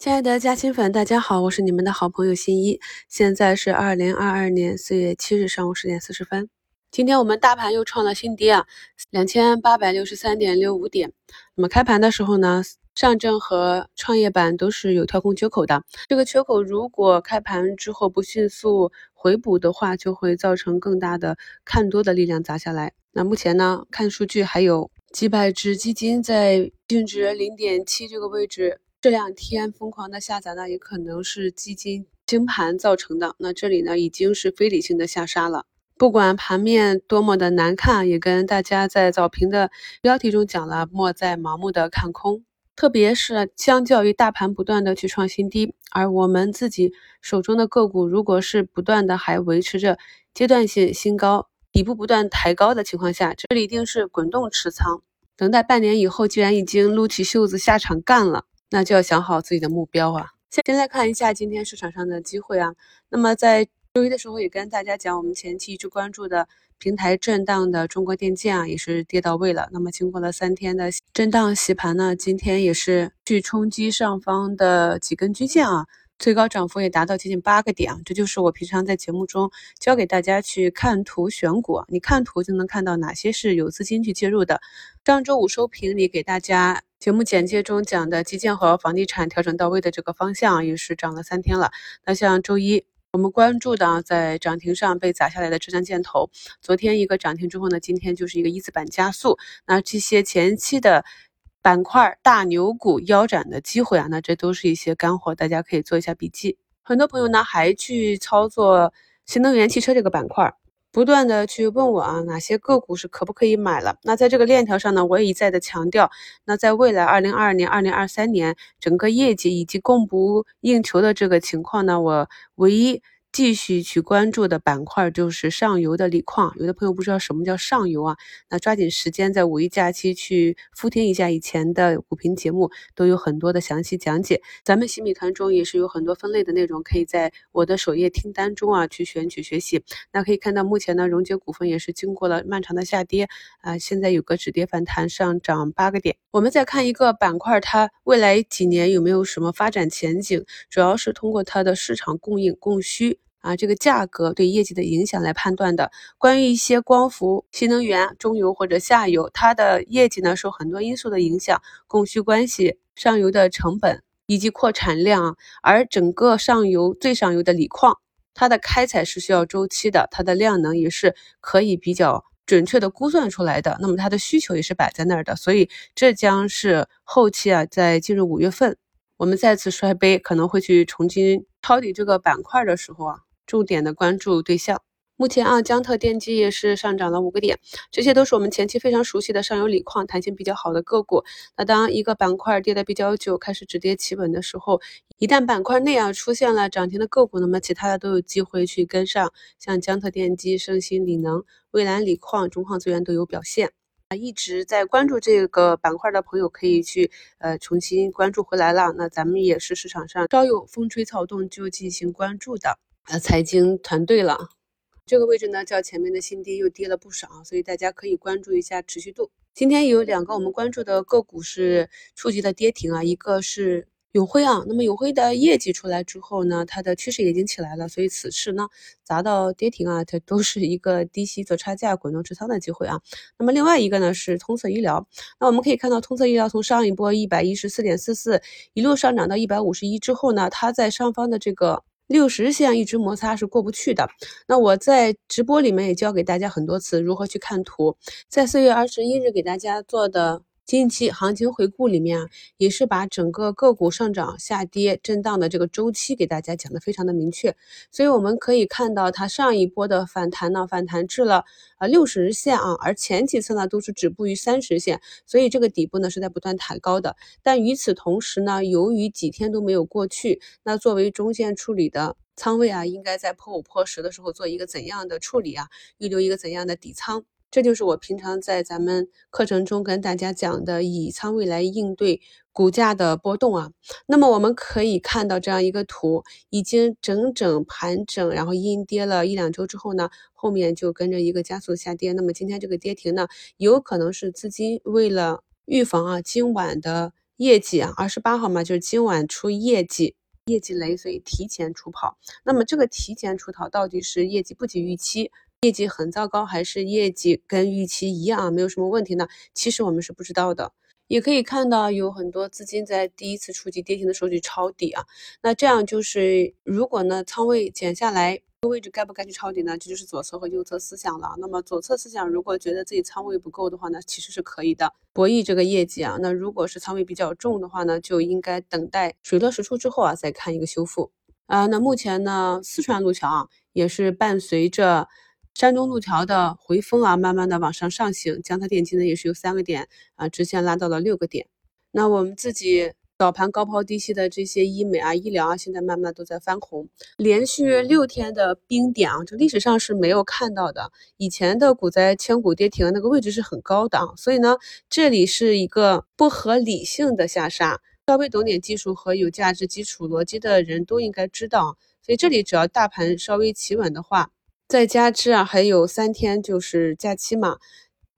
亲爱的嘉兴粉，大家好，我是你们的好朋友新一。现在是二零二二年四月七日上午十点四十分。今天我们大盘又创了新低啊，两千八百六十三点六五点。那么开盘的时候呢，上证和创业板都是有跳空缺口的。这个缺口如果开盘之后不迅速回补的话，就会造成更大的看多的力量砸下来。那目前呢，看数据还有几百只基金在净值零点七这个位置。这两天疯狂的下砸呢，也可能是基金清盘造成的。那这里呢，已经是非理性的下杀了。不管盘面多么的难看，也跟大家在早评的标题中讲了，莫再盲目的看空。特别是相较于大盘不断的去创新低，而我们自己手中的个股，如果是不断的还维持着阶段性新高，底部不断抬高的情况下，这里一定是滚动持仓，等待半年以后，既然已经撸起袖子下场干了。那就要想好自己的目标啊。先来看一下今天市场上的机会啊。那么在周一的时候也跟大家讲，我们前期一直关注的平台震荡的中国电建啊，也是跌到位了。那么经过了三天的震荡洗盘呢，今天也是去冲击上方的几根均线啊。最高涨幅也达到接近八个点啊，这就是我平常在节目中教给大家去看图选股，你看图就能看到哪些是有资金去介入的。上周五收评里给大家节目简介中讲的基建和房地产调整到位的这个方向，也是涨了三天了。那像周一我们关注的在涨停上被砸下来的浙江建投，昨天一个涨停之后呢，今天就是一个一字板加速。那这些前期的。板块大牛股腰斩的机会啊，那这都是一些干货，大家可以做一下笔记。很多朋友呢还去操作新能源汽车这个板块，不断的去问我啊，哪些个股是可不可以买了？那在这个链条上呢，我也一再的强调，那在未来二零二二年、二零二三年整个业绩以及供不应求的这个情况呢，我唯一。继续去关注的板块就是上游的锂矿。有的朋友不知道什么叫上游啊？那抓紧时间在五一假期去复听一下以前的股评节目，都有很多的详细讲解。咱们新米团中也是有很多分类的内容，可以在我的首页听单中啊去选取学习。那可以看到，目前呢，荣捷股份也是经过了漫长的下跌啊，现在有个止跌反弹，上涨八个点。我们再看一个板块，它未来几年有没有什么发展前景？主要是通过它的市场供应、供需。啊，这个价格对业绩的影响来判断的。关于一些光伏、新能源、中游或者下游，它的业绩呢受很多因素的影响，供需关系、上游的成本以及扩产量。而整个上游最上游的锂矿，它的开采是需要周期的，它的量能也是可以比较准确的估算出来的。那么它的需求也是摆在那儿的，所以这将是后期啊，在进入五月份，我们再次摔杯，可能会去重新抄底这个板块的时候啊。重点的关注对象，目前啊，江特电机也是上涨了五个点，这些都是我们前期非常熟悉的上游锂矿，弹性比较好的个股。那当一个板块跌得比较久，开始止跌企稳的时候，一旦板块内啊出现了涨停的个股，那么其他的都有机会去跟上，像江特电机、盛鑫锂能、蔚蓝锂矿、中矿资源都有表现。啊，一直在关注这个板块的朋友可以去呃重新关注回来了。那咱们也是市场上稍有风吹草动就进行关注的。呃，财经团队了，这个位置呢，较前面的新低又跌了不少，所以大家可以关注一下持续度。今天有两个我们关注的个股是触及了跌停啊，一个是永辉啊。那么永辉的业绩出来之后呢，它的趋势已经起来了，所以此次呢砸到跌停啊，它都是一个低吸做差价滚动持仓的机会啊。那么另外一个呢是通策医疗，那我们可以看到通策医疗从上一波一百一十四点四四一路上涨到一百五十一之后呢，它在上方的这个。六十线一直摩擦是过不去的。那我在直播里面也教给大家很多次如何去看图，在四月二十一日给大家做的。近期行情回顾里面啊，也是把整个个股上涨、下跌、震荡的这个周期给大家讲的非常的明确，所以我们可以看到它上一波的反弹呢，反弹至了啊六十日线啊，而前几次呢都是止步于三十线，所以这个底部呢是在不断抬高的。但与此同时呢，由于几天都没有过去，那作为中线处理的仓位啊，应该在破五破十的时候做一个怎样的处理啊？预留一个怎样的底仓？这就是我平常在咱们课程中跟大家讲的，以仓位来应对股价的波动啊。那么我们可以看到这样一个图，已经整整盘整，然后阴跌了一两周之后呢，后面就跟着一个加速下跌。那么今天这个跌停呢，有可能是资金为了预防啊今晚的。业绩啊，二十八号嘛，就是今晚出业绩，业绩雷，所以提前出跑。那么这个提前出逃到底是业绩不及预期，业绩很糟糕，还是业绩跟预期一样没有什么问题呢？其实我们是不知道的。也可以看到有很多资金在第一次触及跌停的时候去抄底啊，那这样就是如果呢仓位减下来，这个位置该不该去抄底呢？这就是左侧和右侧思想了。那么左侧思想如果觉得自己仓位不够的话呢，其实是可以的，博弈这个业绩啊。那如果是仓位比较重的话呢，就应该等待水落石出之后啊，再看一个修复啊。那目前呢，四川路桥啊也是伴随着。山东路桥的回风啊，慢慢的往上上行，将它电机呢也是由三个点啊，直线拉到了六个点。那我们自己早盘高抛低吸的这些医美啊、医疗啊，现在慢慢都在翻红，连续六天的冰点啊，这历史上是没有看到的。以前的股灾千股跌停那个位置是很高的啊，所以呢，这里是一个不合理性的下杀。稍微懂点技术和有价值基础逻辑的人都应该知道，所以这里只要大盘稍微企稳的话。再加之啊，还有三天就是假期嘛，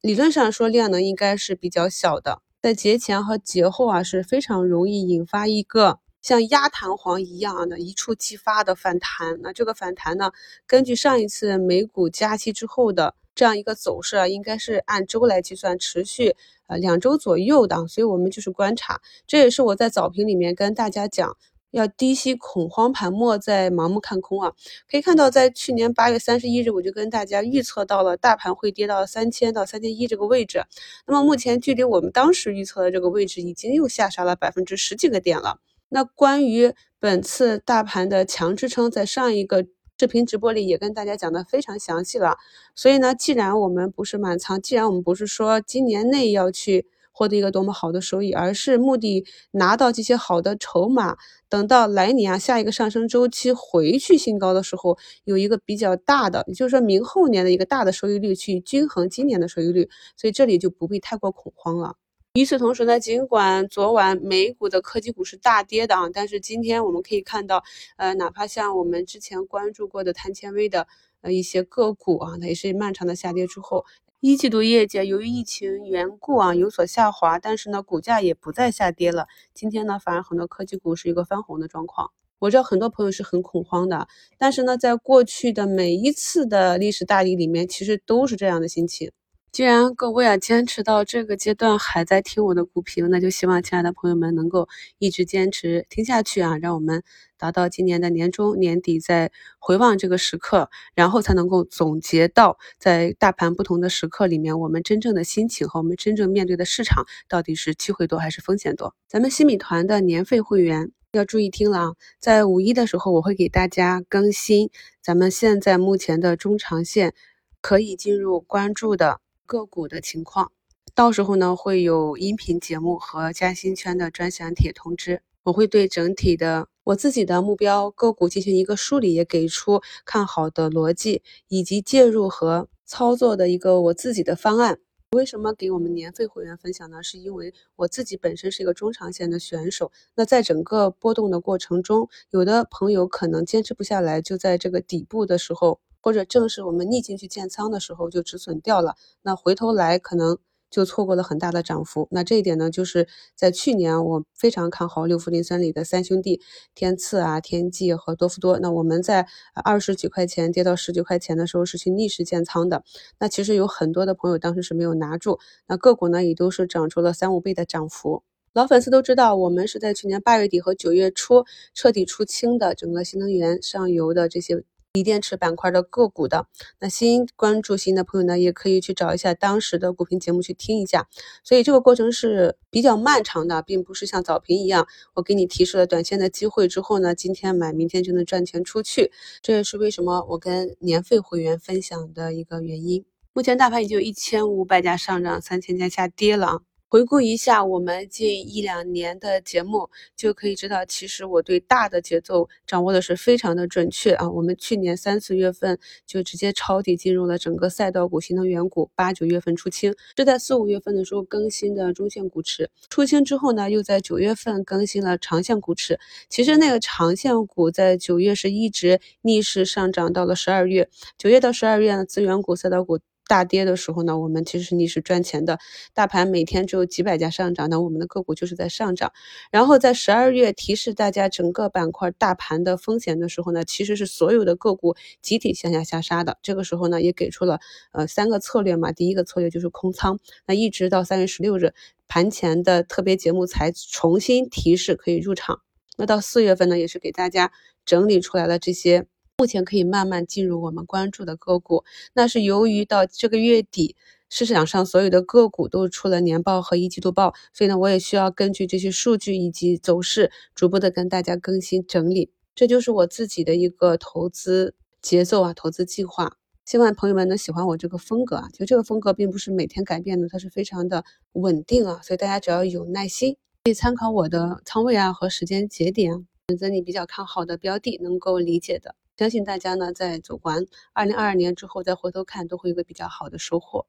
理论上说量能应该是比较小的，在节前和节后啊是非常容易引发一个像压弹簧一样的一触即发的反弹。那这个反弹呢，根据上一次美股假期之后的这样一个走势啊，应该是按周来计算，持续呃两周左右的。所以我们就是观察，这也是我在早评里面跟大家讲。要低吸恐慌盘，末再盲目看空啊！可以看到，在去年八月三十一日，我就跟大家预测到了大盘会跌到三千到三千一这个位置。那么目前距离我们当时预测的这个位置，已经又下杀了百分之十几个点了。那关于本次大盘的强支撑，在上一个视频直播里也跟大家讲的非常详细了。所以呢，既然我们不是满仓，既然我们不是说今年内要去。获得一个多么好的收益，而是目的拿到这些好的筹码，等到来年啊下一个上升周期回去新高的时候，有一个比较大的，也就是说明后年的一个大的收益率去均衡今年的收益率，所以这里就不必太过恐慌了。与此同时呢，尽管昨晚美股的科技股是大跌的啊，但是今天我们可以看到，呃，哪怕像我们之前关注过的碳纤维的呃一些个股啊，它也是漫长的下跌之后。一季度业绩由于疫情缘故啊有所下滑，但是呢股价也不再下跌了。今天呢反而很多科技股是一个翻红的状况。我知道很多朋友是很恐慌的，但是呢在过去的每一次的历史大底里面，其实都是这样的心情。既然各位啊坚持到这个阶段还在听我的股评，那就希望亲爱的朋友们能够一直坚持听下去啊，让我们达到今年的年终年底，再回望这个时刻，然后才能够总结到在大盘不同的时刻里面，我们真正的心情和我们真正面对的市场到底是机会多还是风险多。咱们新米团的年费会员要注意听了啊，在五一的时候我会给大家更新咱们现在目前的中长线可以进入关注的。个股的情况，到时候呢会有音频节目和嘉兴圈的专享帖通知。我会对整体的我自己的目标个股进行一个梳理，也给出看好的逻辑以及介入和操作的一个我自己的方案。为什么给我们年费会员分享呢？是因为我自己本身是一个中长线的选手。那在整个波动的过程中，有的朋友可能坚持不下来，就在这个底部的时候。或者正是我们逆境去建仓的时候就止损掉了，那回头来可能就错过了很大的涨幅。那这一点呢，就是在去年我非常看好六福林森里的三兄弟天赐啊、天际和多福多。那我们在二十几块钱跌到十几块钱的时候是去逆势建仓的。那其实有很多的朋友当时是没有拿住，那个股呢也都是涨出了三五倍的涨幅。老粉丝都知道，我们是在去年八月底和九月初彻底出清的整个新能源上游的这些。锂电池板块的个股的，那新关注新的朋友呢，也可以去找一下当时的股评节目去听一下。所以这个过程是比较漫长的，并不是像早评一样，我给你提示了短线的机会之后呢，今天买，明天就能赚钱出去。这也是为什么我跟年费会员分享的一个原因。目前大盘已经有一千五百家上涨，三千家下跌了啊。回顾一下我们近一两年的节目，就可以知道，其实我对大的节奏掌握的是非常的准确啊。我们去年三四月份就直接抄底进入了整个赛道股、新能源股，八九月份出清，是在四五月份的时候更新的中线股池。出清之后呢，又在九月份更新了长线股池。其实那个长线股在九月是一直逆势上涨到了十二月，九月到十二月呢，资源股、赛道股。大跌的时候呢，我们其实是逆势赚钱的。大盘每天只有几百家上涨，那我们的个股就是在上涨。然后在十二月提示大家整个板块大盘的风险的时候呢，其实是所有的个股集体向下下杀的。这个时候呢，也给出了呃三个策略嘛。第一个策略就是空仓，那一直到三月十六日盘前的特别节目才重新提示可以入场。那到四月份呢，也是给大家整理出来了这些。目前可以慢慢进入我们关注的个股，那是由于到这个月底市场上所有的个股都出了年报和一季度报，所以呢，我也需要根据这些数据以及走势，逐步的跟大家更新整理。这就是我自己的一个投资节奏啊，投资计划。希望朋友们能喜欢我这个风格啊，就这个风格并不是每天改变的，它是非常的稳定啊，所以大家只要有耐心，可以参考我的仓位啊和时间节点，选择你比较看好的标的，能够理解的。相信大家呢，在走完二零二二年之后，再回头看，都会有个比较好的收获。